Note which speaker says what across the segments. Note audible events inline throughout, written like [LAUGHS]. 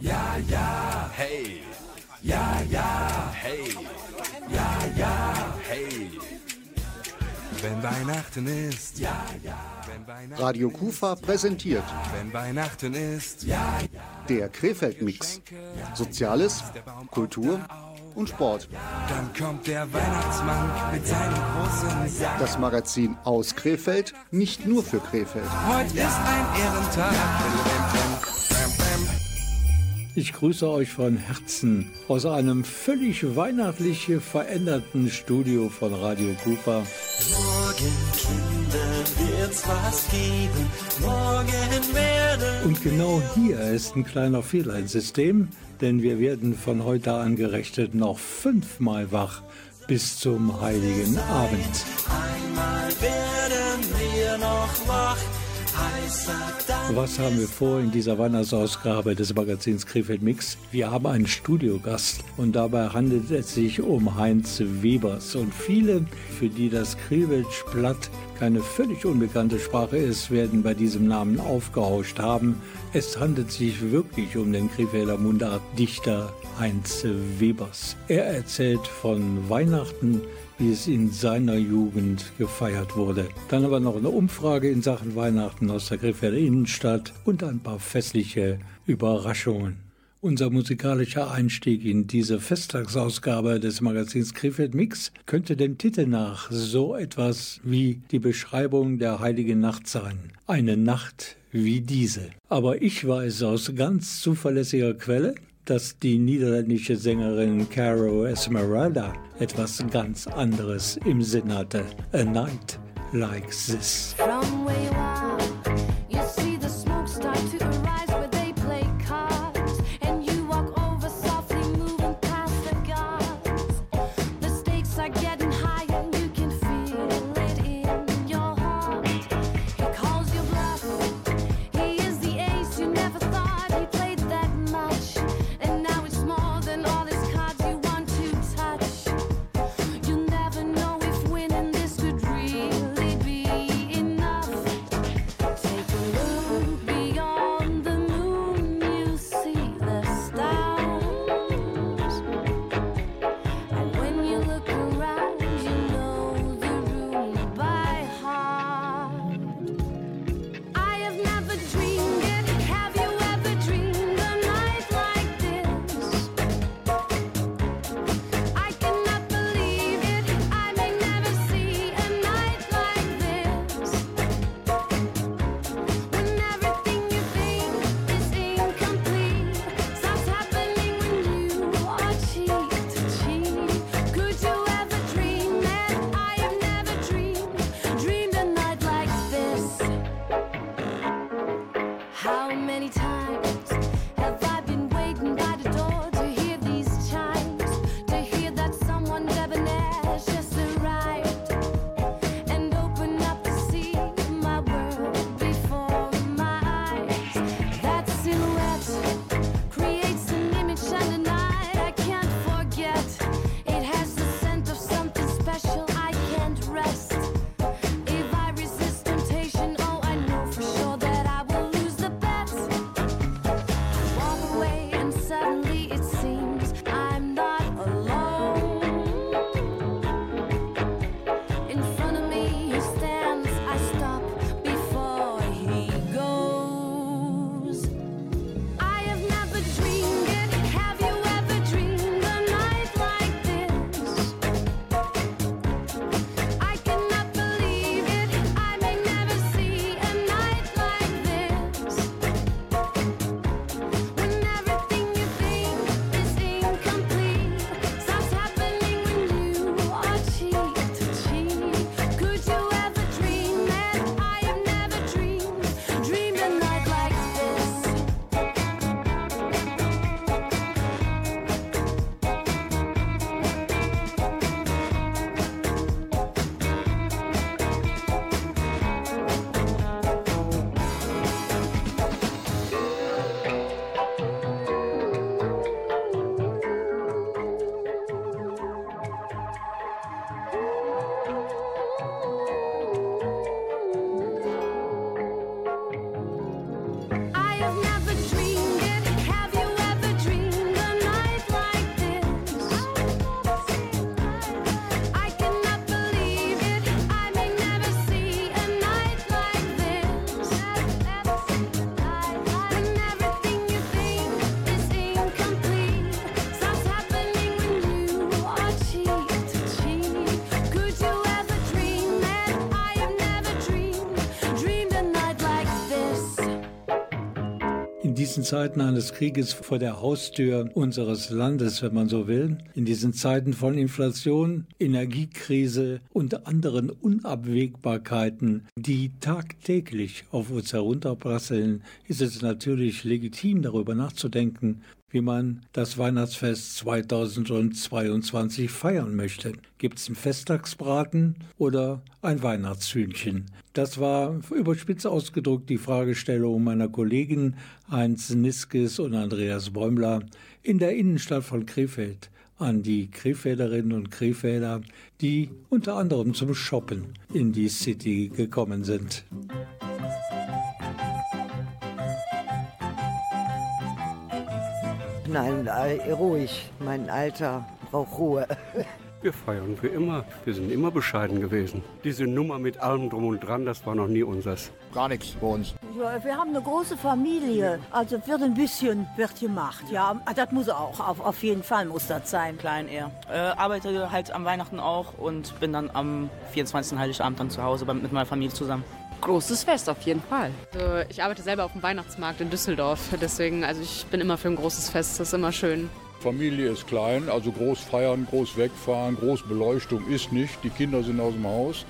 Speaker 1: Ja, ja, hey. Ja, ja, hey. Ja, ja, hey. Wenn Weihnachten ist, ja, ja. Weihnachten
Speaker 2: Radio Kufa präsentiert
Speaker 1: Wenn Weihnachten ist, ja, ja.
Speaker 2: der Krefeld-Mix. Soziales, Kultur und Sport.
Speaker 1: Dann kommt der Weihnachtsmann mit seinem großen Sack.
Speaker 2: Das Magazin aus Krefeld, nicht nur für Krefeld.
Speaker 1: Heute ist ein Ehrentag.
Speaker 3: Ich grüße euch von Herzen aus einem völlig weihnachtlich veränderten Studio von Radio Kufa.
Speaker 4: Morgen, Kinder, wird's was geben. Morgen werden
Speaker 3: Und genau hier ist ein kleiner Fehler im System, denn wir werden von heute an gerechnet noch fünfmal wach bis zum heiligen Abend.
Speaker 4: einmal werden wir noch wach.
Speaker 3: Was haben wir vor in dieser Weihnachtsausgabe des Magazins Krefeld Mix? Wir haben einen Studiogast und dabei handelt es sich um Heinz Webers. Und viele, für die das Krefeldsch Blatt keine völlig unbekannte Sprache ist, werden bei diesem Namen aufgehauscht haben. Es handelt sich wirklich um den Krefelder Mundartdichter Heinz Webers. Er erzählt von Weihnachten, wie es in seiner Jugend gefeiert wurde. Dann aber noch eine Umfrage in Sachen Weihnachten aus der Krefelder Innenstadt und ein paar festliche Überraschungen. Unser musikalischer Einstieg in diese Festtagsausgabe des Magazins Krefeld Mix könnte dem Titel nach so etwas wie die Beschreibung der heiligen Nacht sein. Eine Nacht wie diese. Aber ich weiß aus ganz zuverlässiger Quelle, dass die niederländische Sängerin Caro Esmeralda etwas ganz anderes im Sinn hatte. A night like this. Diesen Zeiten eines Krieges vor der Haustür unseres Landes, wenn man so will, in diesen Zeiten von Inflation, Energiekrise und anderen Unabwägbarkeiten, die tagtäglich auf uns herunterprasseln, ist es natürlich legitim, darüber nachzudenken, wie man das Weihnachtsfest 2022 feiern möchte. Gibt es einen Festtagsbraten oder ein Weihnachtshühnchen? Das war überspitzt ausgedrückt die Fragestellung meiner Kollegen Heinz Niskes und Andreas Bäumler in der Innenstadt von Krefeld an die Krefelderinnen und Krefelder, die unter anderem zum Shoppen in die City gekommen sind.
Speaker 5: Nein, äh, ruhig. Mein Alter braucht Ruhe. [LAUGHS]
Speaker 6: Wir feiern wie immer. Wir sind immer bescheiden gewesen. Diese Nummer mit allem drum und dran, das war noch nie unseres.
Speaker 7: Gar nichts bei uns.
Speaker 8: Ja, wir haben eine große Familie. Also wird ein bisschen wird gemacht. Ja, das muss auch. Auf, auf jeden Fall muss das sein.
Speaker 9: Klein eher. Äh, arbeite halt am Weihnachten auch und bin dann am 24. Heiligabend dann zu Hause mit meiner Familie zusammen.
Speaker 10: Großes Fest auf jeden Fall.
Speaker 11: Also ich arbeite selber auf dem Weihnachtsmarkt in Düsseldorf, deswegen, also ich bin immer für ein großes Fest, das ist immer schön.
Speaker 12: Familie ist klein, also groß feiern, groß wegfahren, groß Beleuchtung ist nicht. Die Kinder sind aus dem Haus.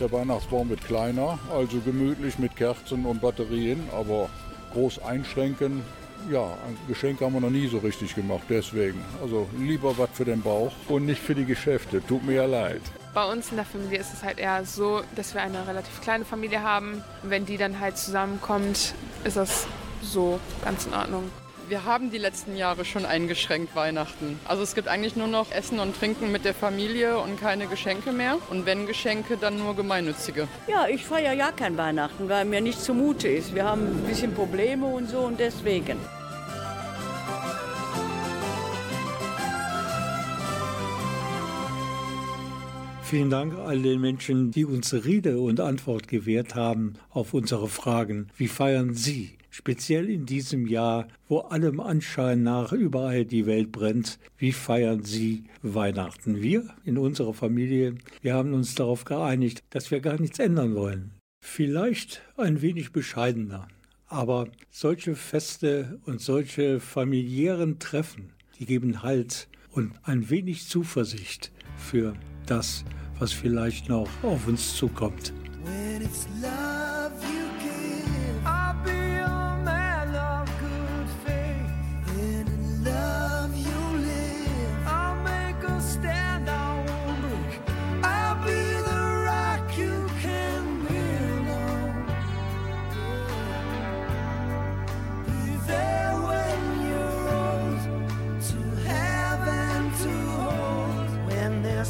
Speaker 12: Der Weihnachtsbaum wird kleiner, also gemütlich mit Kerzen und Batterien, aber groß einschränken. Ja, ein Geschenk haben wir noch nie so richtig gemacht, deswegen. Also lieber was für den Bauch und nicht für die Geschäfte. Tut mir ja leid.
Speaker 10: Bei uns in der Familie ist es halt eher so, dass wir eine relativ kleine Familie haben. Wenn die dann halt zusammenkommt, ist das so ganz in Ordnung.
Speaker 13: Wir haben die letzten Jahre schon eingeschränkt Weihnachten. Also es gibt eigentlich nur noch Essen und Trinken mit der Familie und keine Geschenke mehr. Und wenn Geschenke, dann nur gemeinnützige.
Speaker 8: Ja, ich feiere ja kein Weihnachten, weil mir nicht zumute ist. Wir haben ein bisschen Probleme und so und deswegen.
Speaker 3: Vielen Dank all den Menschen, die uns Rede und Antwort gewährt haben auf unsere Fragen. Wie feiern Sie, speziell in diesem Jahr, wo allem Anschein nach überall die Welt brennt, wie feiern Sie Weihnachten? Wir in unserer Familie, wir haben uns darauf geeinigt, dass wir gar nichts ändern wollen. Vielleicht ein wenig bescheidener, aber solche Feste und solche familiären Treffen, die geben Halt und ein wenig Zuversicht für das, was vielleicht noch auf uns zukommt.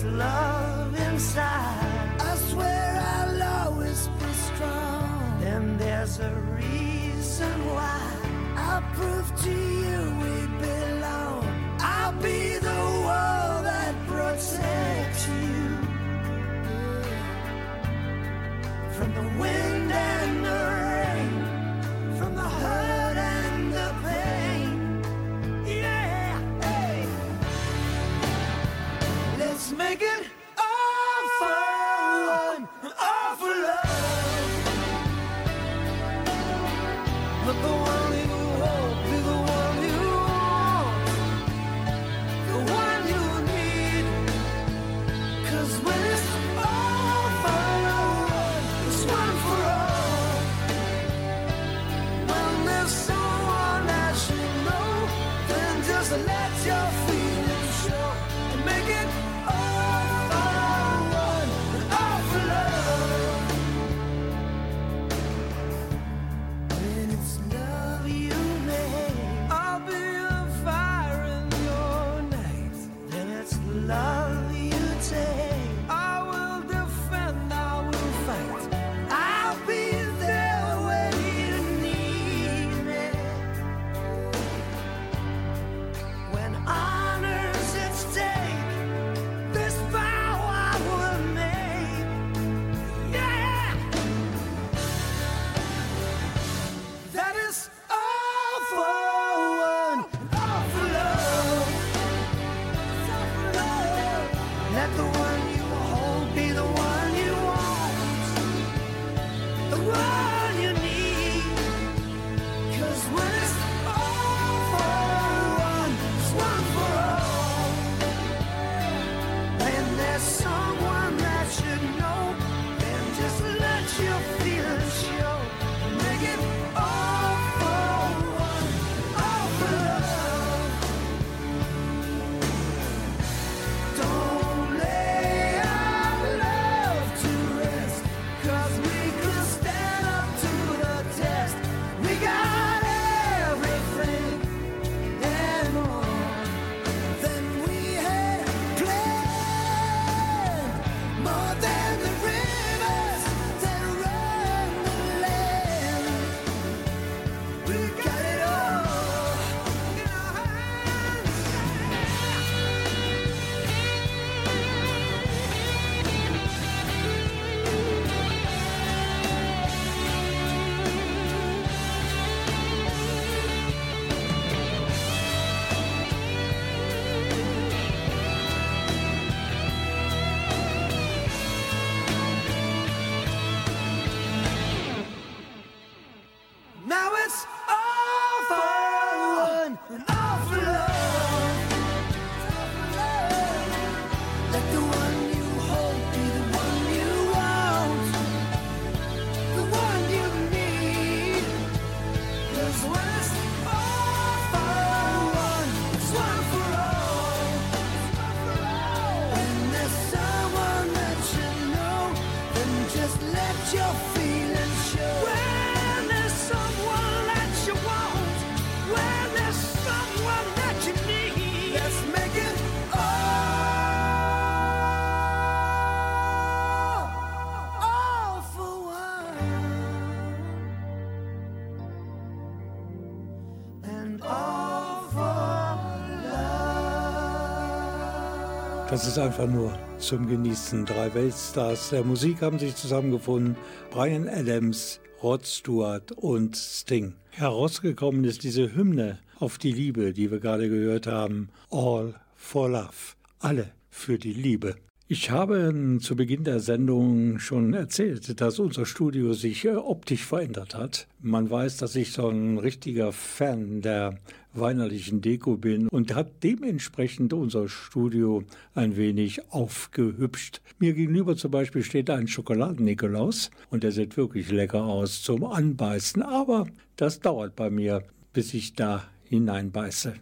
Speaker 4: Love side. I swear I'll always be strong. Then there's a reason why. I'll prove to you we belong. I'll be the wall that protects you from the wind. you
Speaker 3: Das ist einfach nur zum Genießen. Drei Weltstars der Musik haben sich zusammengefunden. Brian Adams, Rod Stewart und Sting. Herausgekommen ist diese Hymne auf die Liebe, die wir gerade gehört haben. All for Love. Alle für die Liebe. Ich habe zu Beginn der Sendung schon erzählt, dass unser Studio sich äh, optisch verändert hat. Man weiß, dass ich so ein richtiger Fan der weinerlichen Deko bin und hat dementsprechend unser Studio ein wenig aufgehübscht. Mir gegenüber zum Beispiel steht ein Schokoladen-Nikolaus und der sieht wirklich lecker aus zum Anbeißen, aber das dauert bei mir, bis ich da hineinbeiße.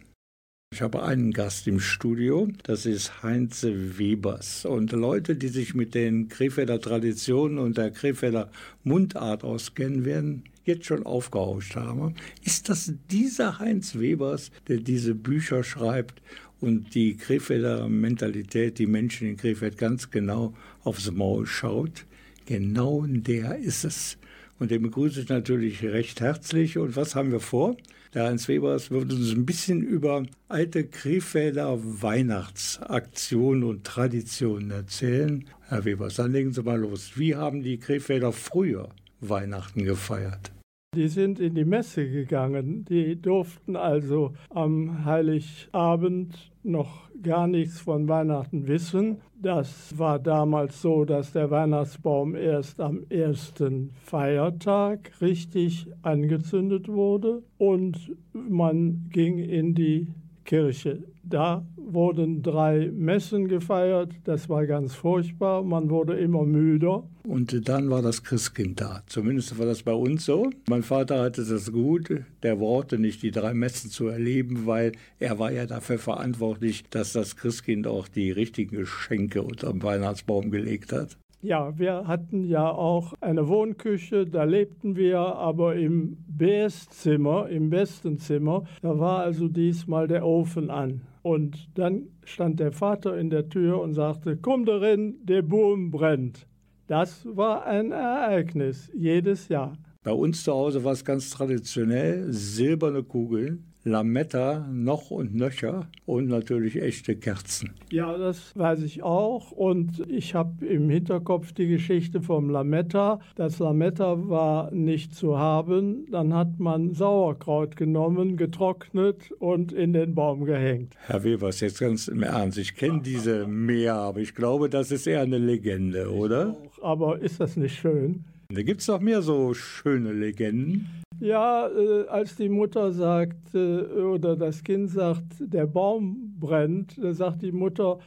Speaker 3: Ich habe einen Gast im Studio, das ist Heinz Webers. Und Leute, die sich mit den Krefelder Traditionen und der Krefelder Mundart auskennen, werden jetzt schon aufgehauscht haben. Ist das dieser Heinz Webers, der diese Bücher schreibt und die Krefelder Mentalität, die Menschen in Krefeld ganz genau aufs Maul schaut? Genau der ist es. Und den begrüße ich natürlich recht herzlich. Und was haben wir vor? Der Heinz Webers wird uns ein bisschen über alte Krefelder Weihnachtsaktionen und Traditionen erzählen. Herr Webers, dann legen Sie mal los. Wie haben die Krefelder früher Weihnachten gefeiert?
Speaker 7: Die sind in die Messe gegangen. Die durften also am Heiligabend noch gar nichts von Weihnachten wissen. Das war damals so, dass der Weihnachtsbaum erst am ersten Feiertag richtig angezündet wurde und man ging in die Kirche. Da wurden drei Messen gefeiert. Das war ganz furchtbar. Man wurde immer müder.
Speaker 3: Und dann war das Christkind da. Zumindest war das bei uns so. Mein Vater hatte das gut. Der brauchte nicht die drei Messen zu erleben, weil er war ja dafür verantwortlich, dass das Christkind auch die richtigen Geschenke unter dem Weihnachtsbaum gelegt hat.
Speaker 7: Ja, wir hatten ja auch eine Wohnküche, da lebten wir aber im BS-Zimmer, im besten Zimmer. Da war also diesmal der Ofen an. Und dann stand der Vater in der Tür und sagte, komm darin, der Boom brennt. Das war ein Ereignis, jedes Jahr.
Speaker 3: Bei uns zu Hause war es ganz traditionell silberne Kugeln, Lametta noch und nöcher und natürlich echte Kerzen.
Speaker 7: Ja, das weiß ich auch. Und ich habe im Hinterkopf die Geschichte vom Lametta. Das Lametta war nicht zu haben. Dann hat man Sauerkraut genommen, getrocknet und in den Baum gehängt.
Speaker 3: Herr Webers, jetzt ganz im Ernst. Ich kenne diese mehr, aber ich glaube, das ist eher eine Legende, oder?
Speaker 7: Aber ist das nicht schön?
Speaker 3: Da gibt es noch mehr so schöne Legenden.
Speaker 7: Ja, äh, als die Mutter sagt äh, oder das Kind sagt, der Baum brennt, dann sagt die Mutter,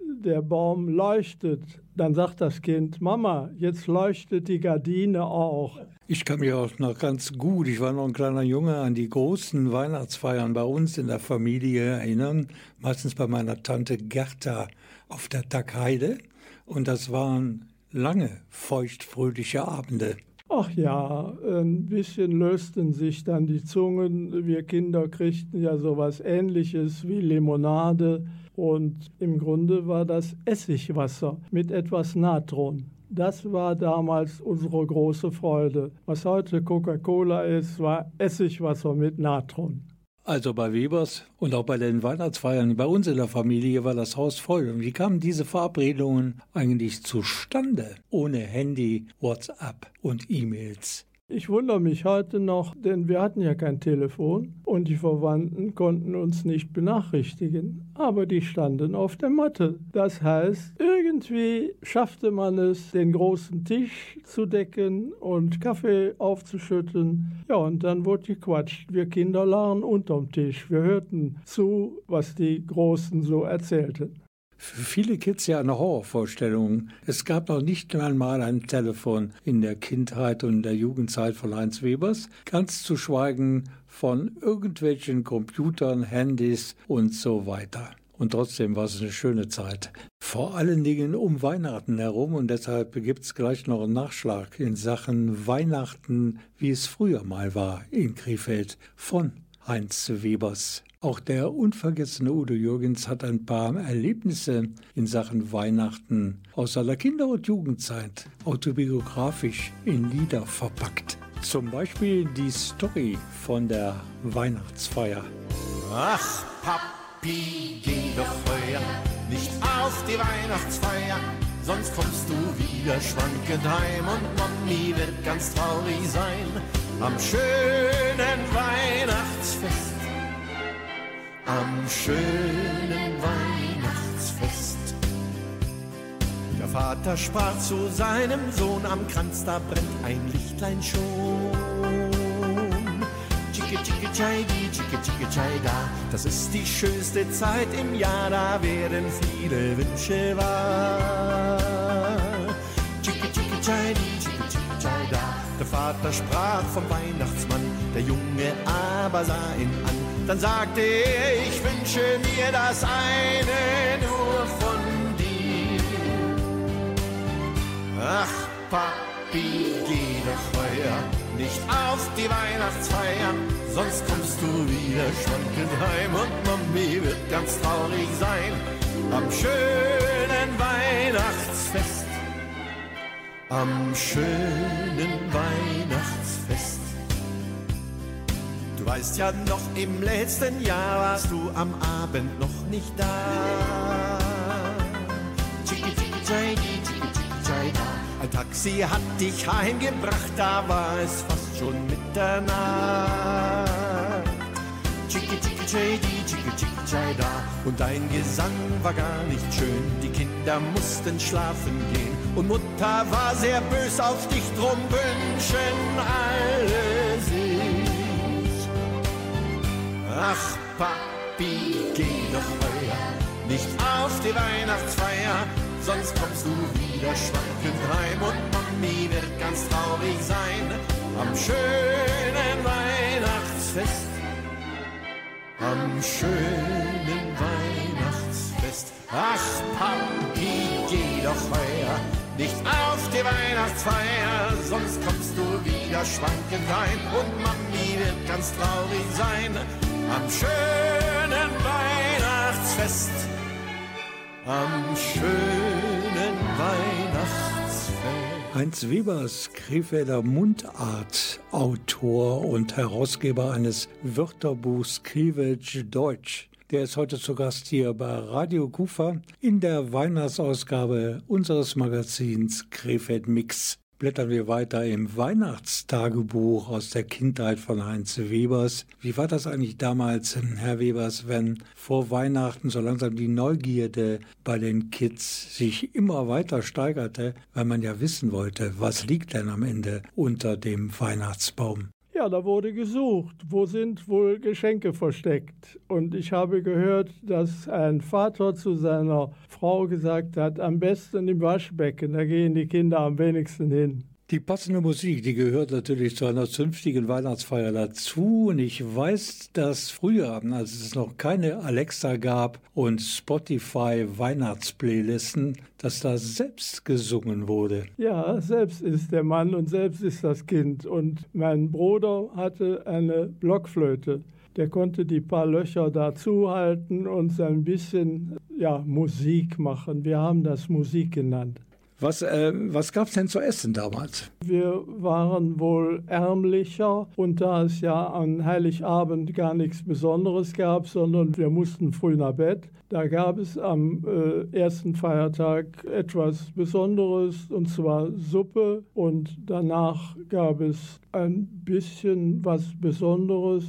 Speaker 7: der Baum leuchtet. Dann sagt das Kind, Mama, jetzt leuchtet die Gardine auch.
Speaker 3: Ich kann mich auch noch ganz gut, ich war noch ein kleiner Junge, an die großen Weihnachtsfeiern bei uns in der Familie erinnern. Meistens bei meiner Tante Gerda auf der Tackheide. Und das waren lange feuchtfröhliche Abende.
Speaker 7: Ach ja, ein bisschen lösten sich dann die Zungen. Wir Kinder kriegten ja sowas ähnliches wie Limonade. Und im Grunde war das Essigwasser mit etwas Natron. Das war damals unsere große Freude. Was heute Coca-Cola ist, war Essigwasser mit Natron.
Speaker 3: Also bei Webers und auch bei den Weihnachtsfeiern bei uns in der Familie war das Haus voll. Und wie kamen diese Verabredungen eigentlich zustande? Ohne Handy, WhatsApp und E-Mails.
Speaker 7: Ich wundere mich heute noch, denn wir hatten ja kein Telefon und die Verwandten konnten uns nicht benachrichtigen, aber die standen auf der Matte. Das heißt, irgendwie schaffte man es, den großen Tisch zu decken und Kaffee aufzuschütten. Ja, und dann wurde gequatscht. Wir Kinder lagen unterm Tisch. Wir hörten zu, was die Großen so erzählten
Speaker 3: für viele Kids ja eine Horrorvorstellung. Es gab noch nicht einmal ein Telefon in der Kindheit und der Jugendzeit von Heinz Webers, ganz zu schweigen von irgendwelchen Computern, Handys und so weiter. Und trotzdem war es eine schöne Zeit. Vor allen Dingen um Weihnachten herum und deshalb gibt es gleich noch einen Nachschlag in Sachen Weihnachten, wie es früher mal war in Krefeld von Heinz Webers. Auch der unvergessene Udo Jürgens hat ein paar Erlebnisse in Sachen Weihnachten aus seiner Kinder- und Jugendzeit autobiografisch in Lieder verpackt. Zum Beispiel die Story von der Weihnachtsfeier.
Speaker 14: Ach, Papi, ging doch heuer nicht auf die Weihnachtsfeier, sonst kommst du wieder schwankend heim und Mami wird ganz traurig sein am schönen schönen Weihnachtsfest. Der Vater sprach zu seinem Sohn, am Kranz da brennt ein Lichtlein schon. Chicke, chicke, chai, di, chicke, chicke, chai, da. Das ist die schönste Zeit im Jahr, da werden viele Wünsche wahr. Chicke, chicke, chai, di, chicke, chicke, chai, da. Der Vater sprach vom Weihnachtsmann, der Junge aber sah ihn an. Dann sagte er, ich wünsche mir das eine nur von dir. Ach, Papi, geh doch heuer nicht auf die Weihnachtsfeier, sonst kommst du wieder schwankend heim und Mami wird ganz traurig sein am schönen Weihnachtsfest. Am schönen Weihnachtsfest. Weißt ja noch, im letzten Jahr warst du am Abend noch nicht da. Ein Taxi hat dich heimgebracht, da war es fast schon Mitternacht. Und dein Gesang war gar nicht schön, die Kinder mussten schlafen gehen. Und Mutter war sehr bös auf dich, drum wünschen alle Ach, Papi, geh doch heuer nicht auf die Weihnachtsfeier, sonst kommst du wieder schwankend heim. Und Mami wird ganz traurig sein am schönen Weihnachtsfest. Am schönen Weihnachtsfest. Ach, Papi, geh doch heuer nicht auf die Weihnachtsfeier, sonst kommst du wieder schwankend rein und Mami wird ganz traurig sein am schönen Weihnachtsfest. Am schönen Weihnachtsfest.
Speaker 3: Heinz Webers, Krefelder Mundartautor und Herausgeber eines Wörterbuchs Krewelsch Deutsch. Der ist heute zu Gast hier bei Radio Kufa in der Weihnachtsausgabe unseres Magazins Krefeld Mix. Blättern wir weiter im Weihnachtstagebuch aus der Kindheit von Heinz Webers. Wie war das eigentlich damals, Herr Webers, wenn vor Weihnachten so langsam die Neugierde bei den Kids sich immer weiter steigerte, weil man ja wissen wollte, was liegt denn am Ende unter dem Weihnachtsbaum?
Speaker 7: Ja, da wurde gesucht, wo sind wohl Geschenke versteckt. Und ich habe gehört, dass ein Vater zu seiner Frau gesagt hat, am besten im Waschbecken, da gehen die Kinder am wenigsten hin.
Speaker 3: Die passende Musik, die gehört natürlich zu einer zünftigen Weihnachtsfeier dazu. Und ich weiß, dass früher, als es noch keine Alexa gab und Spotify Weihnachtsplaylisten, dass da selbst gesungen wurde.
Speaker 7: Ja, selbst ist der Mann und selbst ist das Kind. Und mein Bruder hatte eine Blockflöte. Der konnte die paar Löcher da zuhalten und ein bisschen ja, Musik machen. Wir haben das Musik genannt.
Speaker 3: Was, äh, was gab es denn zu essen damals?
Speaker 7: Wir waren wohl ärmlicher und da es ja an Heiligabend gar nichts Besonderes gab, sondern wir mussten früh nach Bett, da gab es am äh, ersten Feiertag etwas Besonderes und zwar Suppe und danach gab es ein bisschen was Besonderes.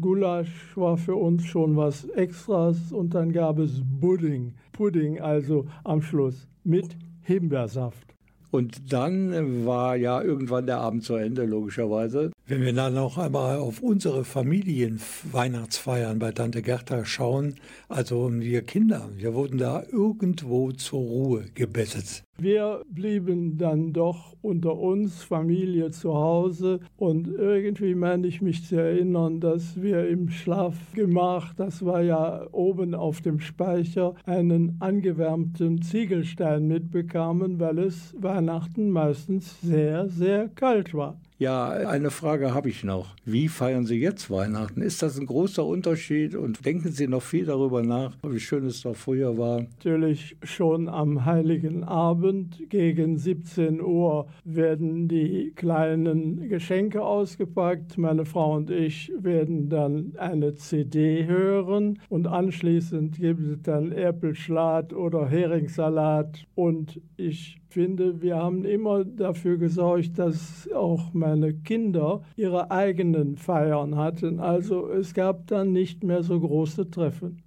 Speaker 7: Gulasch war für uns schon was Extras und dann gab es Pudding, Pudding also am Schluss mit Himbeersaft.
Speaker 3: Und dann war ja irgendwann der Abend zu Ende, logischerweise. Wenn wir dann noch einmal auf unsere Familienweihnachtsfeiern bei Tante Gerda schauen, also wir Kinder, wir wurden da irgendwo zur Ruhe gebettet.
Speaker 7: Wir blieben dann doch unter uns, Familie zu Hause. Und irgendwie meine ich mich zu erinnern, dass wir im Schlafgemach, das war ja oben auf dem Speicher, einen angewärmten Ziegelstein mitbekamen, weil es Weihnachten meistens sehr, sehr kalt war.
Speaker 3: Ja, eine Frage habe ich noch. Wie feiern Sie jetzt Weihnachten? Ist das ein großer Unterschied und denken Sie noch viel darüber nach, wie schön es doch früher war?
Speaker 7: Natürlich schon am heiligen Abend gegen 17 Uhr werden die kleinen Geschenke ausgepackt. Meine Frau und ich werden dann eine CD hören und anschließend gibt es dann Erpelschlat oder Heringssalat. Und ich finde, wir haben immer dafür gesorgt, dass auch meine Kinder ihre eigenen Feiern hatten. Also es gab dann nicht mehr so große Treffen.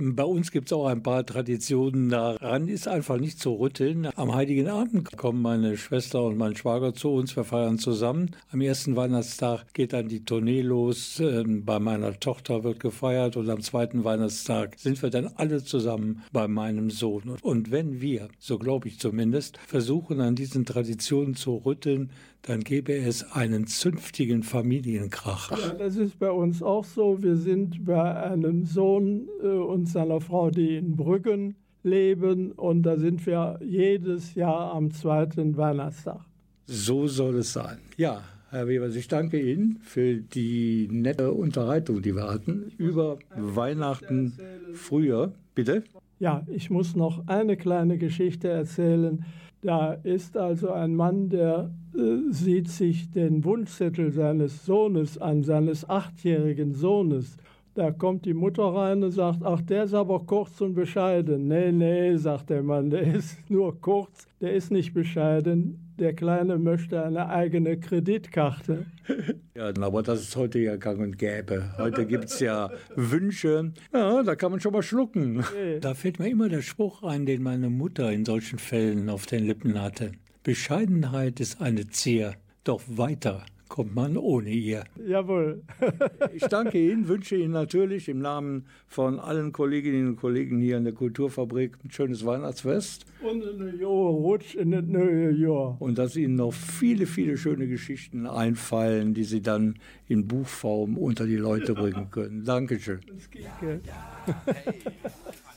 Speaker 3: Bei uns gibt es auch ein paar Traditionen. Daran ist einfach nicht zu rütteln. Am Heiligen Abend kommen meine Schwester und mein Schwager zu uns. Wir feiern zusammen. Am ersten Weihnachtstag geht dann die Tournee los. Ähm, Bei meiner Tochter wird gefeiert und am zweiten Weihnachtstag sind wir dann alle zusammen bei meinem Sohn. Und wenn wir, so glaube ich zumindest, versuchen an diesen Traditionen zu rütteln, dann gäbe es einen zünftigen Familienkrach.
Speaker 7: Ja, das ist bei uns auch so. Wir sind bei einem Sohn äh, und seiner Frau, die in Brüggen leben. Und da sind wir jedes Jahr am zweiten Weihnachtstag.
Speaker 3: So soll es sein. Ja, Herr Webers, ich danke Ihnen für die nette Unterhaltung, die wir hatten über Weihnachten früher. Bitte?
Speaker 7: Ja, ich muss noch eine kleine Geschichte erzählen. Da ist also ein Mann, der äh, sieht sich den Wunschzettel seines Sohnes an, seines achtjährigen Sohnes. Da kommt die Mutter rein und sagt, ach, der ist aber kurz und bescheiden. Nee, nee, sagt der Mann, der ist nur kurz, der ist nicht bescheiden. Der Kleine möchte eine eigene Kreditkarte. [LAUGHS]
Speaker 3: Ja, aber das ist heute ja gang und gäbe. Heute gibt es ja Wünsche. Ja, da kann man schon mal schlucken. Da fällt mir immer der Spruch ein, den meine Mutter in solchen Fällen auf den Lippen hatte. Bescheidenheit ist eine Zier, doch weiter kommt man ohne ihr.
Speaker 7: Jawohl. [LAUGHS]
Speaker 3: Ich danke Ihnen, wünsche Ihnen natürlich im Namen von allen Kolleginnen und Kollegen hier in der Kulturfabrik ein schönes Weihnachtsfest.
Speaker 7: Und ein Rutsch in das neue Jahr.
Speaker 3: Und dass Ihnen noch viele, viele schöne Geschichten einfallen, die Sie dann in Buchform unter die Leute bringen [LAUGHS] können. Dankeschön.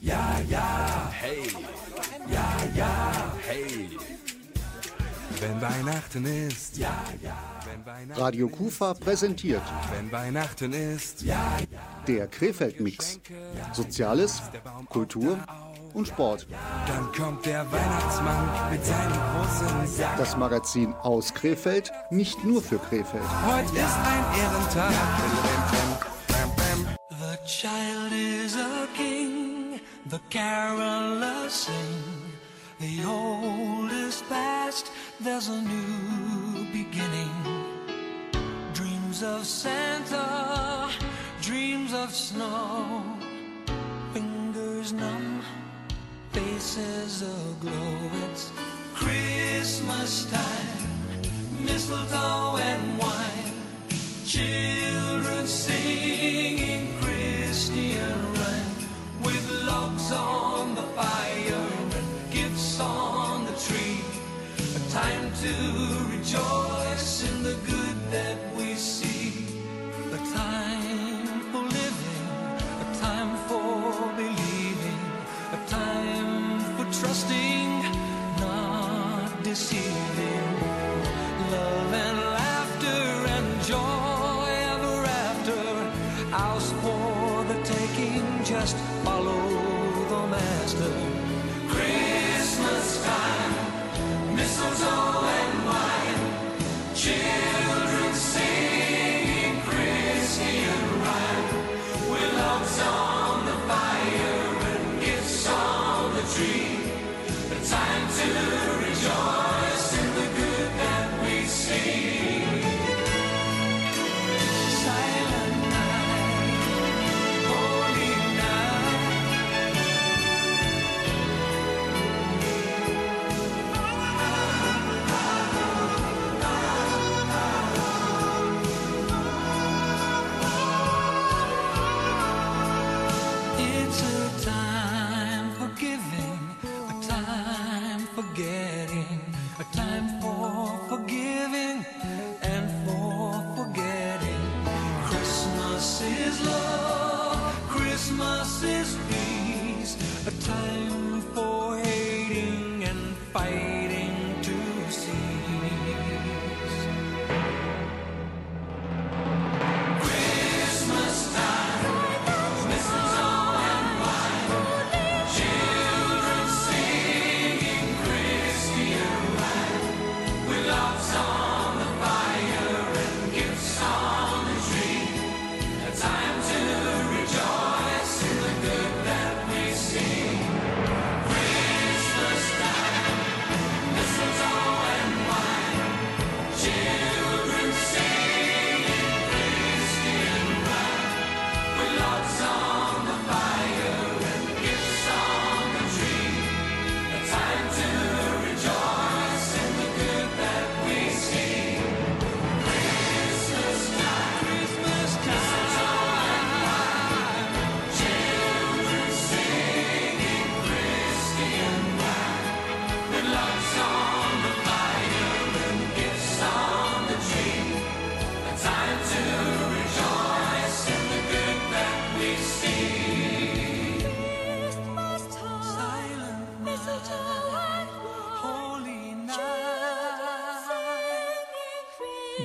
Speaker 1: Ja, ja, hey. Ja, ja, hey. Wenn Weihnachten ist, ja, ja.
Speaker 2: Radio Kufa präsentiert
Speaker 1: Wenn Weihnachten ist,
Speaker 2: der Krefeld-Mix. Soziales, Kultur und Sport.
Speaker 1: Dann kommt der Weihnachtsmann mit seinem großen Sack.
Speaker 2: Das Magazin aus Krefeld, nicht nur für Krefeld.
Speaker 1: Heute ist ein Ehrentag. Bam, bam.
Speaker 4: The child is a king, the carolers sing. The old is past, there's a new beginning. Of Santa, dreams of snow. Fingers numb, faces aglow. It's Christmas time, mistletoe and wine. Children singing Christian rhyme with logs on the fire and gifts on the tree. A time to rejoice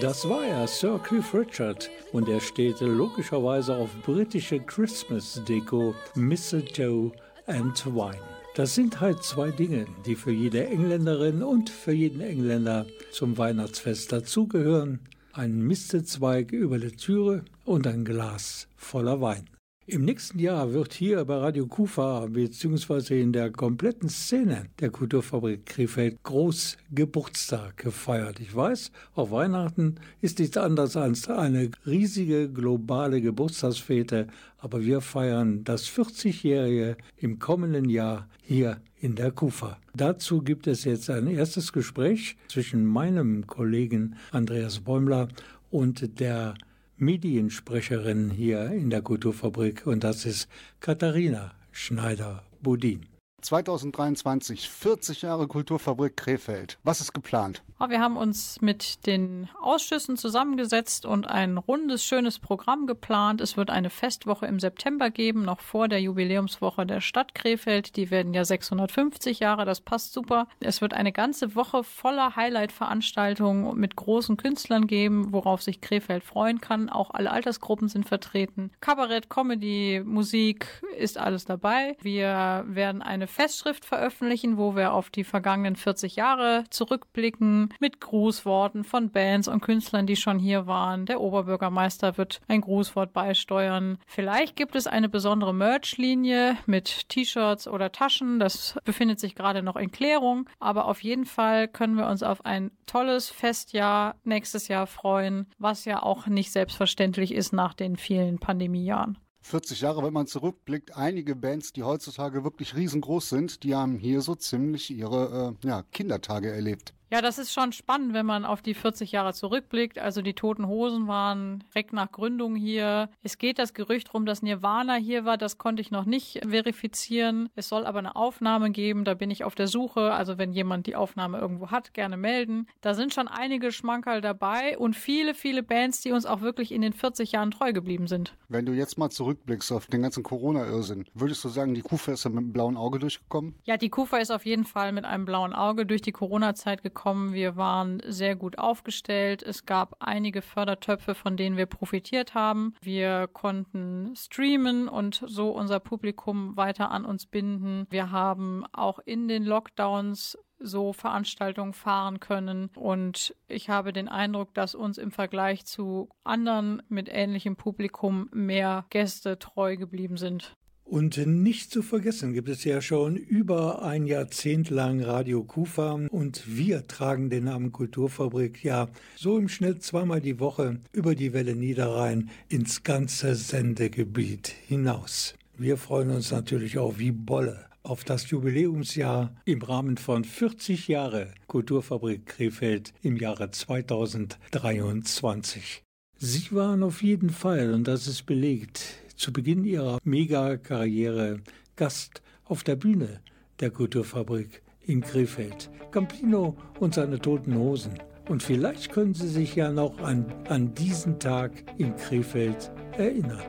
Speaker 3: Das war er, Sir Cliff Richard. Und er steht logischerweise auf britische Christmas-Deko, Mistletoe and Wine. Das sind halt zwei Dinge, die für jede Engländerin und für jeden Engländer zum Weihnachtsfest dazugehören. Ein Mistelzweig über der Türe und ein Glas voller Wein. Im nächsten Jahr wird hier bei Radio Kufa bzw. in der kompletten Szene der Kulturfabrik Krefeld groß Geburtstag gefeiert. Ich weiß, auf Weihnachten ist nichts anderes als eine riesige globale Geburtstagsfete, aber wir feiern das 40-jährige im kommenden Jahr hier in der Kufa. Dazu gibt es jetzt ein erstes Gespräch zwischen meinem Kollegen Andreas Bäumler und der Mediensprecherin hier in der Kulturfabrik und das ist Katharina Schneider-Budin.
Speaker 2: 2023, 40 Jahre Kulturfabrik Krefeld. Was ist geplant?
Speaker 15: Wir haben uns mit den Ausschüssen zusammengesetzt und ein rundes, schönes Programm geplant. Es wird eine Festwoche im September geben, noch vor der Jubiläumswoche der Stadt Krefeld. Die werden ja 650 Jahre, das passt super. Es wird eine ganze Woche voller Highlight-Veranstaltungen mit großen Künstlern geben, worauf sich Krefeld freuen kann. Auch alle Altersgruppen sind vertreten. Kabarett, Comedy, Musik ist alles dabei. Wir werden eine Festschrift veröffentlichen, wo wir auf die vergangenen 40 Jahre zurückblicken mit Grußworten von Bands und Künstlern, die schon hier waren. Der Oberbürgermeister wird ein Grußwort beisteuern. Vielleicht gibt es eine besondere Merch-Linie mit T-Shirts oder Taschen. Das befindet sich gerade noch in Klärung. Aber auf jeden Fall können wir uns auf ein tolles Festjahr nächstes Jahr freuen, was ja auch nicht selbstverständlich ist nach den vielen Pandemiejahren.
Speaker 2: 40 Jahre, wenn man zurückblickt, einige Bands, die heutzutage wirklich riesengroß sind, die haben hier so ziemlich ihre äh, ja, Kindertage erlebt.
Speaker 15: Ja, das ist schon spannend, wenn man auf die 40 Jahre zurückblickt. Also die Toten Hosen waren direkt nach Gründung hier. Es geht das Gerücht rum, dass Nirvana hier war. Das konnte ich noch nicht verifizieren. Es soll aber eine Aufnahme geben. Da bin ich auf der Suche. Also wenn jemand die Aufnahme irgendwo hat, gerne melden. Da sind schon einige Schmankerl dabei und viele, viele Bands, die uns auch wirklich in den 40 Jahren treu geblieben sind.
Speaker 2: Wenn du jetzt mal zurückblickst auf den ganzen Corona-Irrsinn, würdest du sagen, die Kufa ist mit einem blauen Auge durchgekommen?
Speaker 15: Ja, die Kufa ist auf jeden Fall mit einem blauen Auge durch die Corona-Zeit gekommen gekommen. Wir waren sehr gut aufgestellt. Es gab einige Fördertöpfe, von denen wir profitiert haben. Wir konnten streamen und so unser Publikum weiter an uns binden. Wir haben auch in den Lockdowns so Veranstaltungen fahren können. Und ich habe den Eindruck, dass uns im Vergleich zu anderen mit ähnlichem Publikum mehr Gäste treu geblieben sind.
Speaker 3: Und nicht zu vergessen gibt es ja schon über ein Jahrzehnt lang Radio Kufa und wir tragen den Namen Kulturfabrik ja so im Schnitt zweimal die Woche über die Welle Niederrhein ins ganze Sendegebiet hinaus. Wir freuen uns natürlich auch wie Bolle auf das Jubiläumsjahr im Rahmen von 40 Jahre Kulturfabrik Krefeld im Jahre 2023. Sie waren auf jeden Fall, und das ist belegt, zu Beginn ihrer Megakarriere Gast auf der Bühne der Kulturfabrik in Krefeld. Campino und seine toten Hosen. Und vielleicht können Sie sich ja noch an, an diesen Tag in Krefeld erinnern.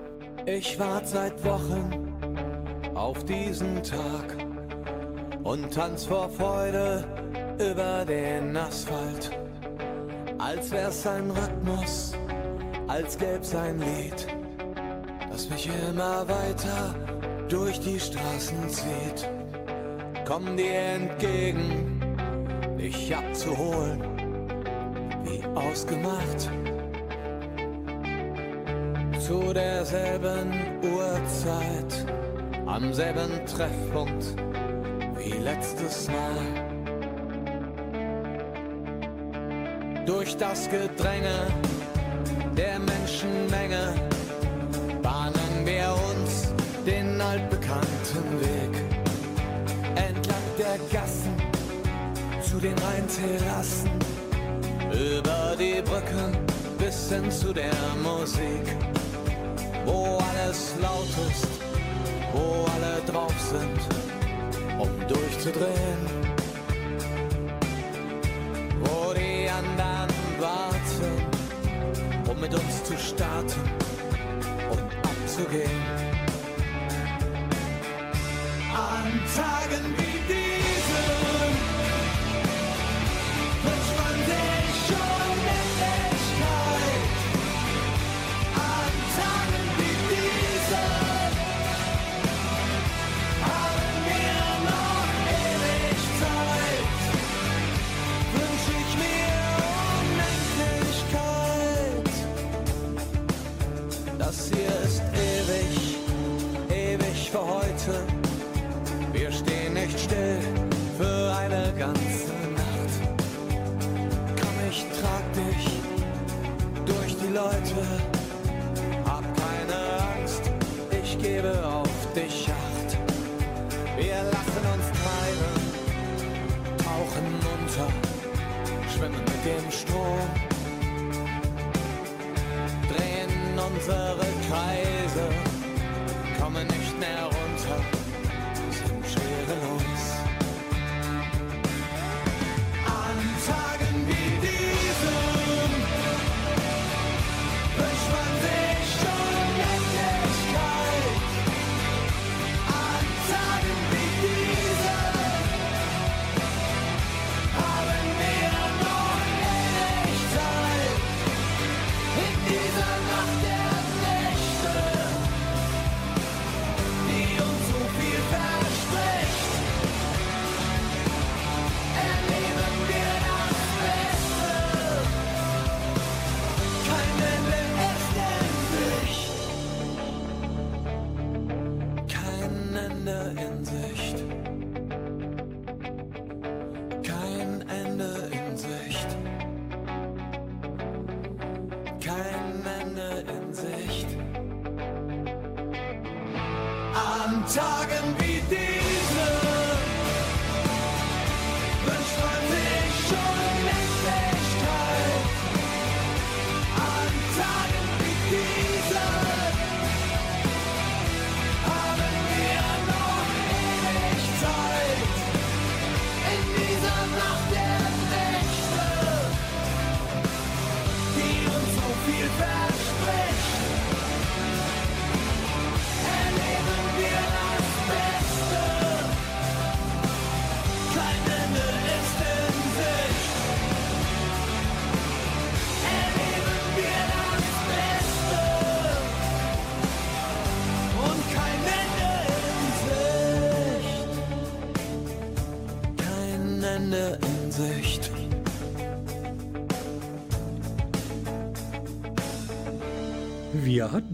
Speaker 4: Ich warte seit Wochen auf diesen Tag und tanz vor Freude über den Asphalt. Als wär's ein Rhythmus, als gäb's ein Lied das mich immer weiter durch die Straßen zieht. Komm dir entgegen, dich abzuholen, wie ausgemacht. Zu derselben Uhrzeit, am selben Treffpunkt wie letztes Mal. Durch das Gedränge der Menschenmenge altbekannten Weg. Entlang der Gassen zu den Rheinterrassen, über die Brücken bis hin zu der Musik, wo alles laut ist, wo alle drauf sind, um durchzudrehen, wo die anderen warten, um mit uns zu starten zu gehen. An Tagen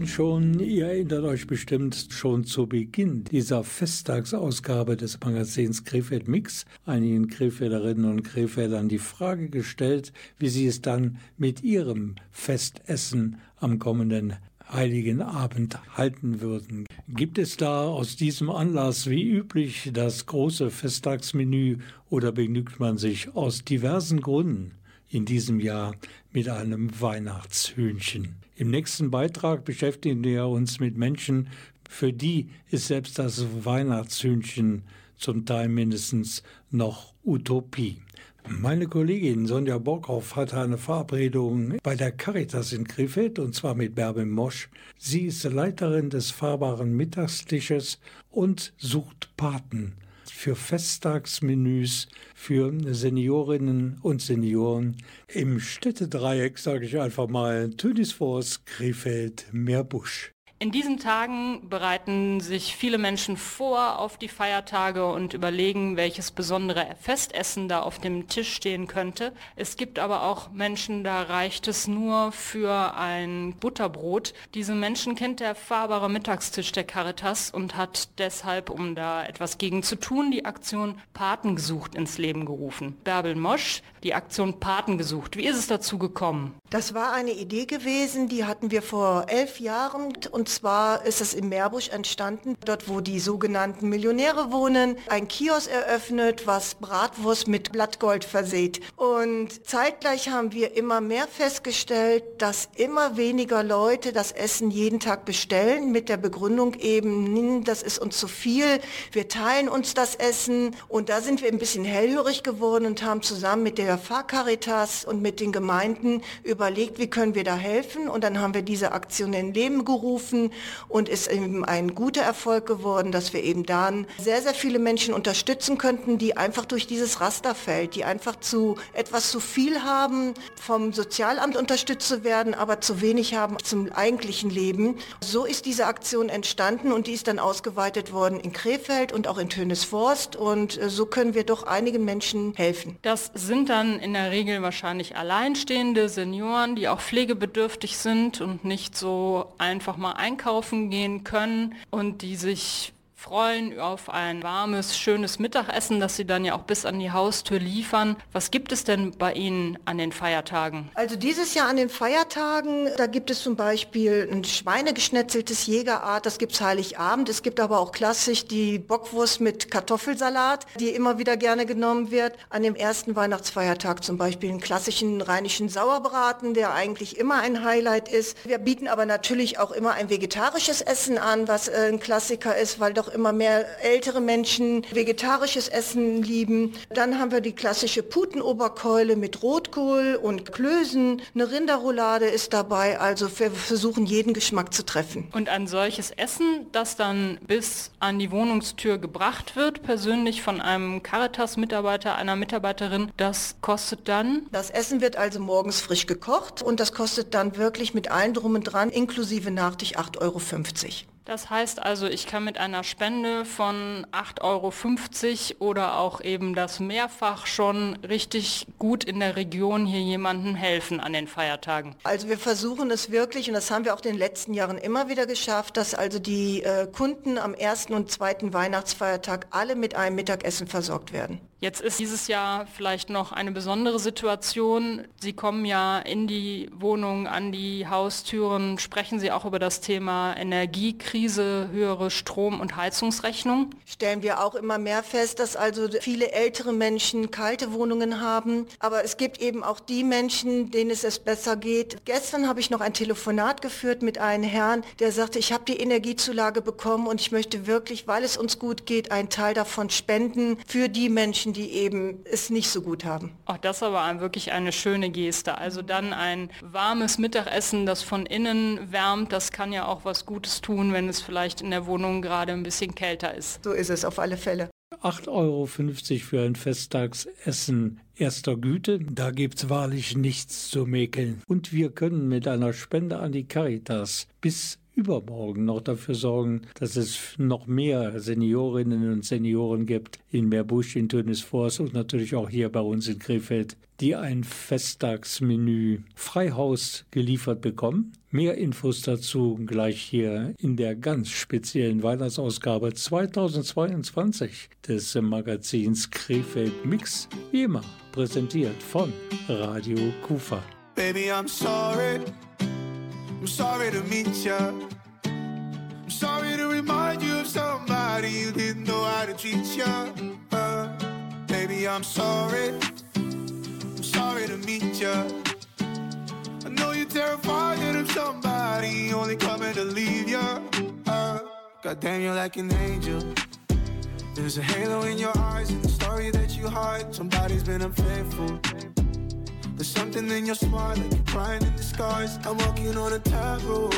Speaker 14: schon,
Speaker 3: ihr erinnert euch bestimmt, schon zu Beginn dieser Festtagsausgabe des Magazins Krefeld Mix einigen Krefelderinnen und Krefeldern die Frage gestellt, wie sie es dann mit ihrem Festessen am kommenden Heiligen Abend halten würden. Gibt es da aus diesem Anlass wie üblich das große Festtagsmenü oder begnügt man sich aus diversen Gründen in diesem Jahr mit einem Weihnachtshühnchen? Im nächsten Beitrag beschäftigen wir uns mit Menschen, für die ist selbst das Weihnachtshühnchen zum Teil mindestens noch Utopie. Meine Kollegin Sonja Borkhoff hatte eine Verabredung bei der Caritas in Krefeld und zwar mit Bärbel Mosch. Sie ist Leiterin des fahrbaren Mittagstisches und sucht Paten für Festtagsmenüs für Seniorinnen und Senioren im Städtedreieck, sage ich einfach mal, Tönisfors, Krefeld, Meerbusch.
Speaker 16: In diesen Tagen bereiten sich viele Menschen vor auf die Feiertage und überlegen, welches besondere Festessen da auf dem Tisch stehen könnte. Es gibt aber auch Menschen, da reicht es nur für ein Butterbrot. Diese Menschen kennt der fahrbare Mittagstisch der Caritas und hat deshalb, um da etwas gegen zu tun, die Aktion Paten gesucht ins Leben gerufen. Bärbel Mosch, die Aktion Paten gesucht. Wie ist es dazu gekommen?
Speaker 17: Das war eine Idee gewesen, die hatten wir vor elf Jahren und zwar ist es in Meerbusch entstanden, dort wo die sogenannten Millionäre wohnen, ein Kiosk eröffnet, was Bratwurst mit Blattgold verseht. Und zeitgleich haben wir immer mehr festgestellt, dass immer weniger Leute das Essen jeden Tag bestellen mit der Begründung eben, "Hm, das ist uns zu viel, wir teilen uns das Essen und da sind wir ein bisschen hellhörig geworden und haben zusammen mit der Fahrcaritas und mit den Gemeinden überlegt, wie können wir da helfen und dann haben wir diese Aktion in Leben gerufen und ist eben ein guter Erfolg geworden, dass wir eben dann sehr, sehr viele Menschen unterstützen könnten, die einfach durch dieses Raster fällt, die einfach zu etwas zu viel haben, vom Sozialamt unterstützt zu werden, aber zu wenig haben zum eigentlichen Leben. So ist diese Aktion entstanden und die ist dann ausgeweitet worden in Krefeld und auch in Tönesforst und äh, so können wir doch einigen Menschen helfen.
Speaker 16: Das sind dann in der Regel wahrscheinlich alleinstehende Senioren, die auch pflegebedürftig sind und nicht so einfach mal einkaufen gehen können und die sich freuen auf ein warmes, schönes Mittagessen, das Sie dann ja auch bis an die Haustür liefern. Was gibt es denn bei Ihnen an den Feiertagen?
Speaker 17: Also dieses Jahr an den Feiertagen, da gibt es zum Beispiel ein Schweinegeschnetzeltes Jägerart, das gibt's Heiligabend. Es gibt aber auch klassisch die Bockwurst mit Kartoffelsalat, die immer wieder gerne genommen wird. An dem ersten Weihnachtsfeiertag zum Beispiel einen klassischen rheinischen Sauerbraten, der eigentlich immer ein Highlight ist. Wir bieten aber natürlich auch immer ein vegetarisches Essen an, was äh, ein Klassiker ist, weil doch immer mehr ältere Menschen vegetarisches Essen lieben. Dann haben wir die klassische Putenoberkeule mit Rotkohl und Klößen. Eine Rinderroulade ist dabei. Also wir versuchen jeden Geschmack zu treffen.
Speaker 16: Und ein solches Essen, das dann bis an die Wohnungstür gebracht wird, persönlich von einem Caritas-Mitarbeiter, einer Mitarbeiterin, das kostet dann?
Speaker 17: Das Essen wird also morgens frisch gekocht und das kostet dann wirklich mit allem drum und dran, inklusive Nachtisch 8,50 Euro.
Speaker 16: Das heißt also, ich kann mit einer Spende von 8,50 Euro oder auch eben das mehrfach schon richtig gut in der Region hier jemandem helfen an den Feiertagen.
Speaker 17: Also wir versuchen es wirklich und das haben wir auch in den letzten Jahren immer wieder geschafft, dass also die äh, Kunden am ersten und zweiten Weihnachtsfeiertag alle mit einem Mittagessen versorgt werden.
Speaker 16: Jetzt ist dieses Jahr vielleicht noch eine besondere Situation. Sie kommen ja in die Wohnung, an die Haustüren. Sprechen Sie auch über das Thema Energiekrise, höhere Strom- und Heizungsrechnung?
Speaker 17: Stellen wir auch immer mehr fest, dass also viele ältere Menschen kalte Wohnungen haben. Aber es gibt eben auch die Menschen, denen es es besser geht. Gestern habe ich noch ein Telefonat geführt mit einem Herrn, der sagte, ich habe die Energiezulage bekommen und ich möchte wirklich, weil es uns gut geht, einen Teil davon spenden für die Menschen, die eben es nicht so gut haben.
Speaker 16: Ach, das ist aber wirklich eine schöne Geste. Also dann ein warmes Mittagessen, das von innen wärmt, das kann ja auch was Gutes tun, wenn es vielleicht in der Wohnung gerade ein bisschen kälter ist.
Speaker 17: So ist es auf alle Fälle.
Speaker 3: 8,50 Euro für ein Festtagsessen erster Güte, da gibt's wahrlich nichts zu mäkeln. Und wir können mit einer Spende an die Caritas bis übermorgen noch dafür sorgen, dass es noch mehr Seniorinnen und Senioren gibt in Meerbusch, in Tönisfors und natürlich auch hier bei uns in Krefeld, die ein Festtagsmenü Freihaus geliefert bekommen. Mehr Infos dazu gleich hier in der ganz speziellen Weihnachtsausgabe 2022 des Magazins Krefeld Mix, wie immer präsentiert von Radio Kufa.
Speaker 18: Baby, I'm sorry. I'm sorry to meet ya. I'm sorry to remind you of somebody you didn't know how to treat ya. Uh, baby, I'm sorry. I'm sorry to meet ya. I know you're terrified that if somebody only coming to leave ya. Uh, God damn, you're like an angel. There's a halo in your eyes and the story that you hide. Somebody's been unfaithful. There's something in your smile like you're crying in disguise. I'm walking on a tightrope.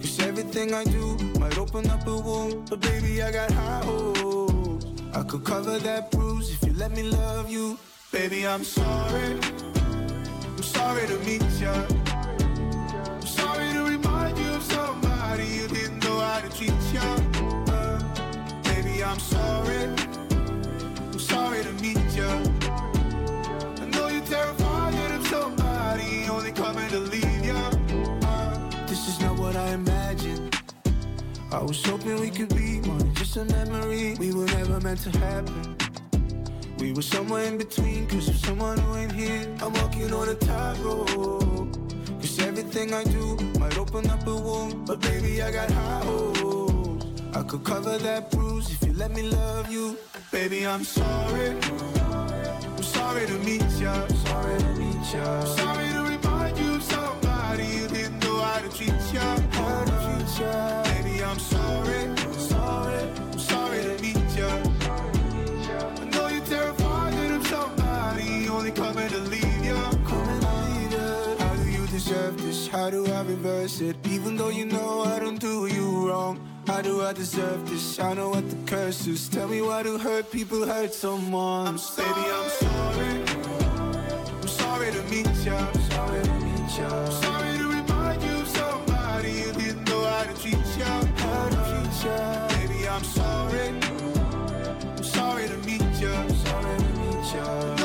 Speaker 18: Cause everything I do might open up a wound. But baby, I got high hopes. I could cover that bruise if you let me love you. Baby, I'm sorry. I'm sorry to meet ya. I'm sorry to remind you of somebody you didn't know how to treat ya. Uh, baby, I'm sorry. I'm sorry to meet ya. I know you're terrified only coming to leave. Uh, this is not what I imagined. I was hoping we could be more than just a memory. We were never meant to happen. We were somewhere in between, cause of someone who ain't here. I'm walking on a tightrope. Cause everything I do might open up a wound. But baby, I got high hopes. I could cover that bruise if you let me love you. Baby, I'm sorry. I'm sorry to meet ya. Sorry to meet ya. Sorry to remind you of somebody you didn't know how to treat ya. How to treat ya. Baby, I'm sorry. Sorry. I'm sorry to meet ya. I know you're terrified that if somebody only coming to leave ya. Coming to leave ya. How do you deserve this? How do I reverse it? Even though you know I don't do you wrong. How do I deserve this? I know what the curse is. Tell me why do hurt people hurt someone? I'm Baby, I'm sorry. Sorry to meet ya. Sorry to meet ya. Sorry to remind you somebody you didn't know how to treat ya. How to treat ya. Baby, I'm sorry. I'm sorry to meet ya. Sorry to meet ya.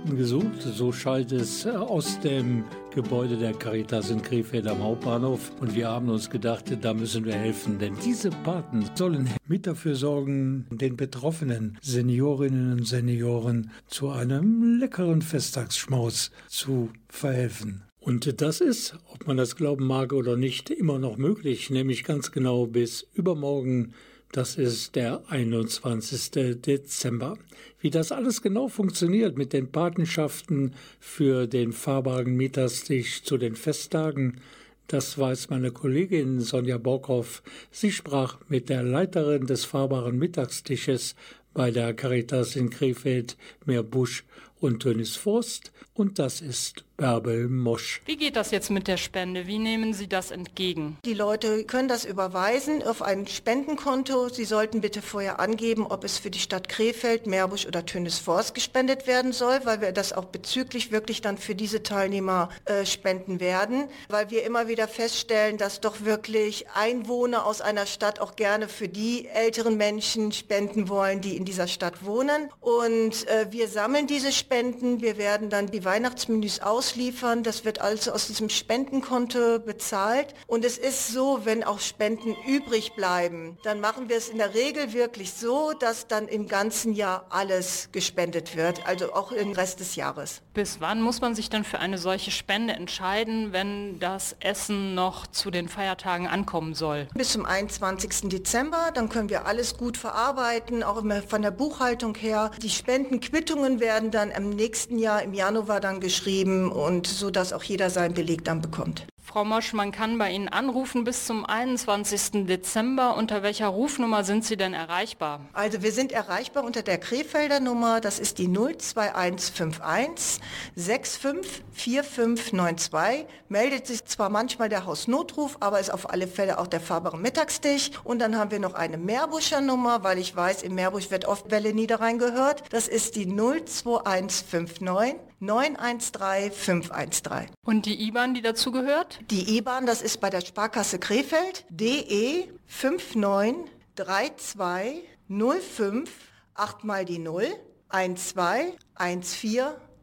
Speaker 3: Paten gesucht. So schallt es äh, aus dem Gebäude der Caritas in Krefeld am Hauptbahnhof. Und wir haben uns gedacht, da müssen wir helfen. Denn diese Paten sollen mit dafür sorgen, den betroffenen Seniorinnen und Senioren zu einem leckeren Festtagsschmaus zu verhelfen. Und das ist, ob man das glauben mag oder nicht, immer noch möglich, nämlich ganz genau bis übermorgen. Das ist der 21. Dezember. Wie das alles genau funktioniert mit den Patenschaften für den fahrbaren Mietagstisch zu den Festtagen, das weiß meine Kollegin Sonja Borkhoff. Sie sprach mit der Leiterin des fahrbaren Mittagstisches bei der Caritas in Krefeld, Meerbusch und Tönis Forst. Und das ist Bärbel Mosch.
Speaker 16: Wie geht das jetzt mit der Spende? Wie nehmen Sie das entgegen?
Speaker 17: Die Leute können das überweisen auf ein Spendenkonto. Sie sollten bitte vorher angeben, ob es für die Stadt Krefeld, Meerbusch oder Tönisforst gespendet werden soll, weil wir das auch bezüglich wirklich dann für diese Teilnehmer äh, spenden werden, weil wir immer wieder feststellen, dass doch wirklich Einwohner aus einer Stadt auch gerne für die älteren Menschen spenden wollen, die in dieser Stadt wohnen. Und äh, wir sammeln diese Spenden. Wir werden dann die Weihnachtsmenüs ausliefern. Das wird also aus diesem Spendenkonto bezahlt. Und es ist so, wenn auch Spenden übrig bleiben, dann machen wir es in der Regel wirklich so, dass dann im ganzen Jahr alles gespendet wird, also auch im Rest des Jahres.
Speaker 16: Bis wann muss man sich dann für eine solche Spende entscheiden, wenn das Essen noch zu den Feiertagen ankommen soll?
Speaker 17: Bis zum 21. Dezember, dann können wir alles gut verarbeiten, auch immer von der Buchhaltung her. Die Spendenquittungen werden dann im nächsten Jahr, im Januar dann geschrieben und so, dass auch jeder seinen Beleg dann bekommt.
Speaker 16: Frau Mosch, man kann bei Ihnen anrufen bis zum 21. Dezember. Unter welcher Rufnummer sind Sie denn erreichbar?
Speaker 17: Also wir sind erreichbar unter der Krefelder Nummer, das ist die 02151 654592. Meldet sich zwar manchmal der Hausnotruf, aber ist auf alle Fälle auch der fahrbare Mittagstisch. Und dann haben wir noch eine Meerbuscher Nummer, weil ich weiß, im Meerbusch wird oft Welle Niederrhein gehört. Das ist die 02159 913 513.
Speaker 16: Und die IBAN, die dazu gehört?
Speaker 17: Die IBAN, das ist bei der Sparkasse Krefeld, DE 593205 8 mal die 0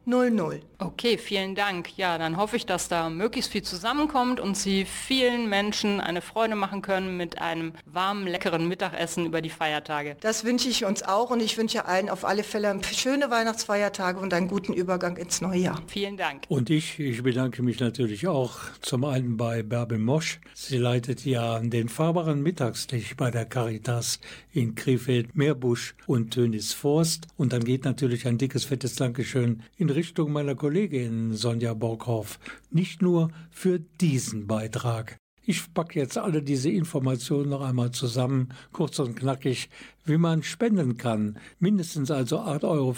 Speaker 17: 121400.
Speaker 16: Okay, vielen Dank. Ja, dann hoffe ich, dass da möglichst viel zusammenkommt und Sie vielen Menschen eine Freude machen können mit einem warmen, leckeren Mittagessen über die Feiertage.
Speaker 17: Das wünsche ich uns auch und ich wünsche allen auf alle Fälle schöne Weihnachtsfeiertage und einen guten Übergang ins neue Jahr.
Speaker 16: Vielen Dank.
Speaker 3: Und ich, ich bedanke mich natürlich auch zum einen bei Bärbel Mosch. Sie leitet ja den fahrbaren Mittagstisch bei der Caritas in Krefeld, Meerbusch und Tönis Forst. Und dann geht natürlich ein dickes, fettes Dankeschön in Richtung meiner Kollegin Sonja Borghoff. Nicht nur für diesen Beitrag. Ich packe jetzt alle diese Informationen noch einmal zusammen, kurz und knackig, wie man spenden kann. Mindestens also 8,50 Euro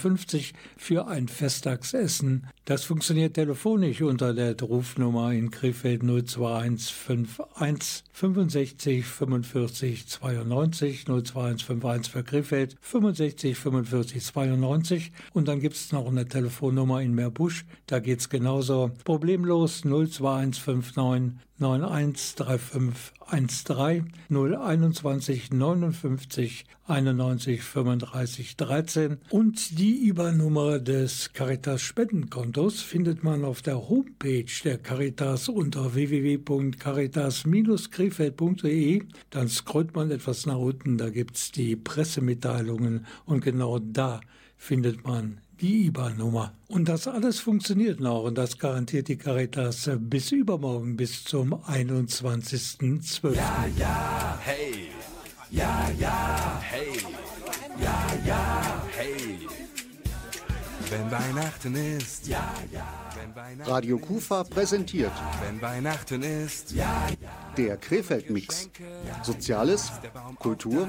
Speaker 3: für ein Festtagsessen. Das funktioniert telefonisch unter der Rufnummer in Krefeld 02151 65 45 92 02151 für Krefeld 65 45 92 und dann gibt es noch eine Telefonnummer in Meerbusch. Da geht es genauso problemlos 02159 913513 021 59 91 35 13 und die IBAN-Nummer des Caritas Spendenkontos findet man auf der Homepage der Caritas unter www.caritas-krefeld.de. Dann scrollt man etwas nach unten, da gibt es die Pressemitteilungen und genau da findet man die IBAN-Nummer. Und das alles funktioniert noch und das garantiert die Caritas bis übermorgen, bis zum 21.12.
Speaker 1: Ja, ja, hey. Ja, ja, hey. Ja, ja, hey. Wenn Weihnachten ist, ja, ja. Wenn Weihnachten
Speaker 2: Radio Kufa präsentiert
Speaker 1: Wenn Weihnachten ist, ja, ja.
Speaker 2: der Krefeld-Mix. Soziales, Kultur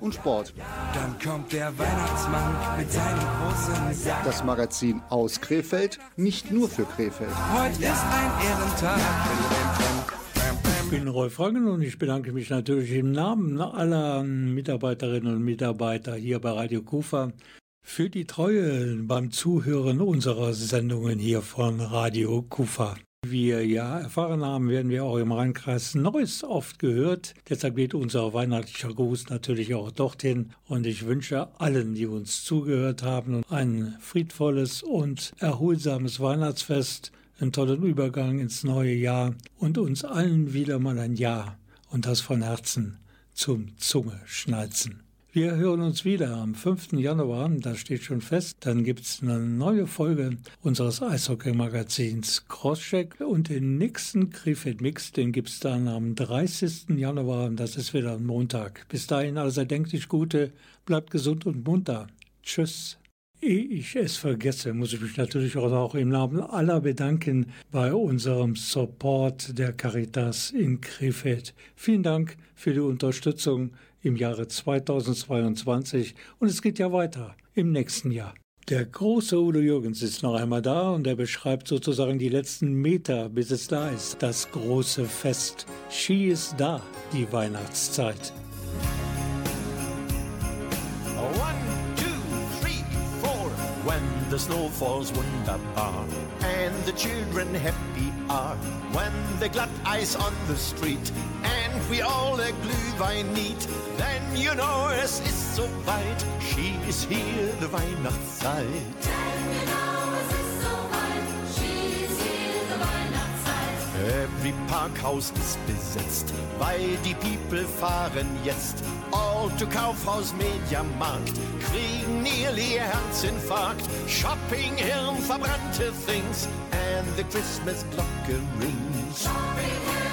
Speaker 2: und Sport.
Speaker 1: Dann kommt der Weihnachtsmann mit seinem großen Sack.
Speaker 2: Das Magazin aus Krefeld, nicht nur für Krefeld.
Speaker 1: Heute ist ein Ehrentag.
Speaker 3: Ich bin Rolf Rangen und ich bedanke mich natürlich im Namen aller Mitarbeiterinnen und Mitarbeiter hier bei Radio Kufa für die Treue beim Zuhören unserer Sendungen hier von Radio Kufa. Wie wir ja erfahren haben, werden wir auch im Rheinkreis Neuss oft gehört. Deshalb geht unser weihnachtlicher Gruß natürlich auch dorthin. Und ich wünsche allen, die uns zugehört haben, ein friedvolles und erholsames Weihnachtsfest, einen tollen Übergang ins neue Jahr und uns allen wieder mal ein Jahr und das von Herzen zum Zunge schnalzen. Wir hören uns wieder am 5. Januar, das steht schon fest. Dann gibt es eine neue Folge unseres Eishockey-Magazins Crosscheck und den nächsten Krefeld Mix, den gibt es dann am 30. Januar, das ist wieder ein Montag. Bis dahin also erdenklich Gute, bleibt gesund und munter. Tschüss. Ehe ich es vergesse, muss ich mich natürlich auch im Namen aller bedanken bei unserem Support der Caritas in Krefeld. Vielen Dank für die Unterstützung im Jahre 2022 und es geht ja weiter im nächsten Jahr. Der große Udo Jürgens ist noch einmal da und er beschreibt sozusagen die letzten Meter, bis es da ist, das große Fest. Ski ist da, die Weihnachtszeit.
Speaker 14: Four. When the snow falls wunderbar and the children happy are. When the glatt ice on the street and we all a Glühwein need, then you know es ist so weit. She is here, the Weihnachtszeit. Every Parkhaus ist besetzt, weil die People fahren jetzt. All to Kaufhaus, Mediamarkt, kriegen nearly Herzinfarkt. Shopping, Hirn, verbrannte Things, and the Christmas Glocke rings. Shopping,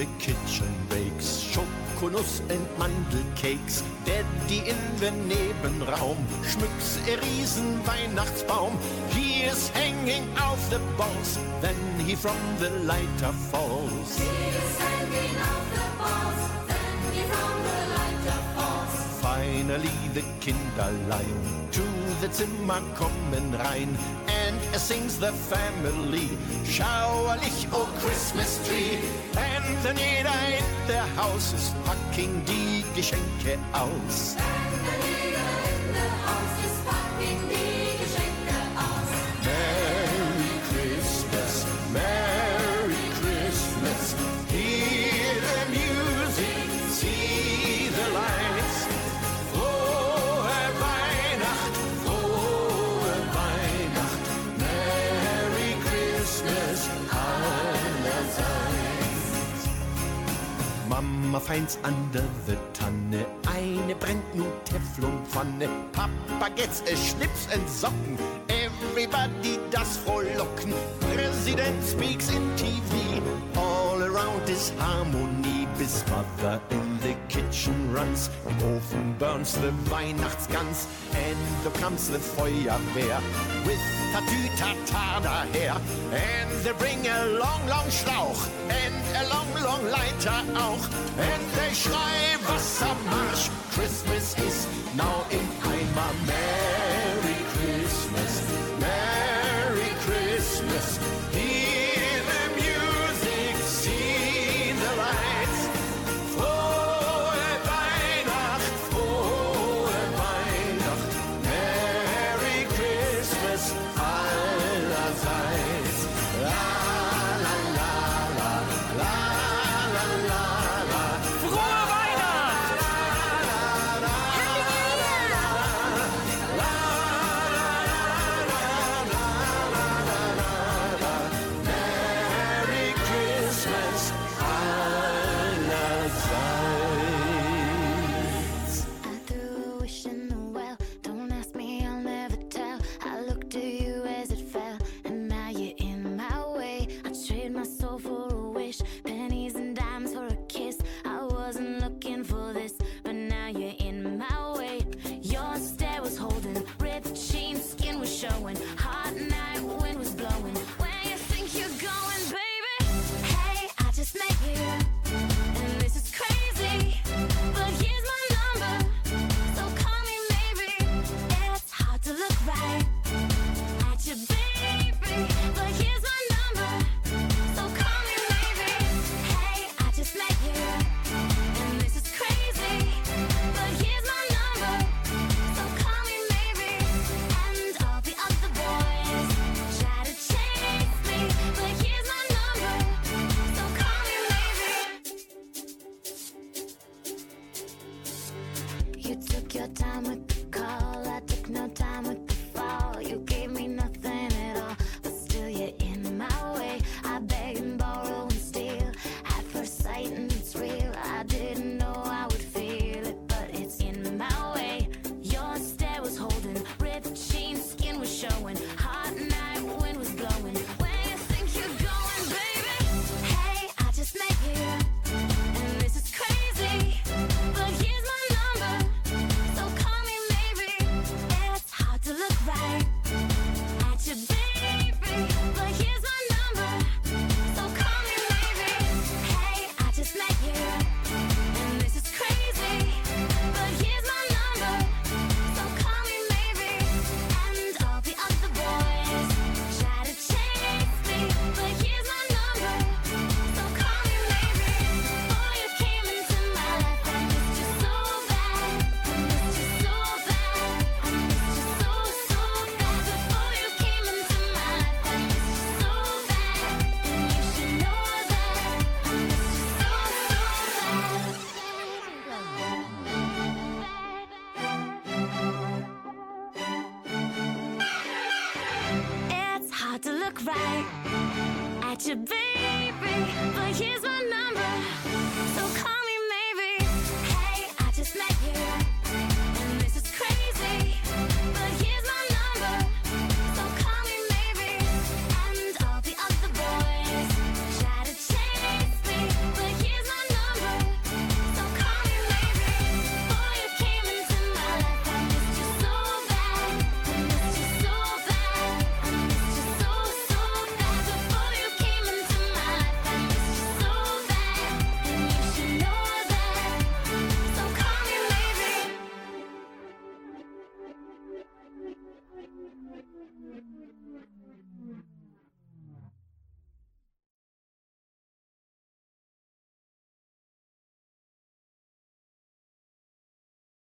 Speaker 14: the kitchen bakes Schokonuss and Mandelcakes. Daddy in the Nebenraum schmücks a riesen Weihnachtsbaum. He is hanging off the balls, then he from the lighter falls. He is hanging off the balls, then he from the lighter falls. Finally the Kinderlein to the Zimmer kommen rein and es sings the family schauerlich oh Christmas tree and then jeder in der Haus ist packing die Geschenke aus. Mama finds under the Tanne eine brennt nun Teflonpfanne. Papa gets a Schnips and Socken. Everybody does frohlocken. President speaks in TV. All around is harmony. Bis mother in the kitchen runs. Im Ofen burns the Weihnachtsgans. And the comes the Feuerwehr. With Tatütata daher. And they bring a long, long Schlauch. And a long, long Leiter auch. And they schrei Wassermarsch. Christmas is now in Eimer. Merry Christmas. Merry Christmas.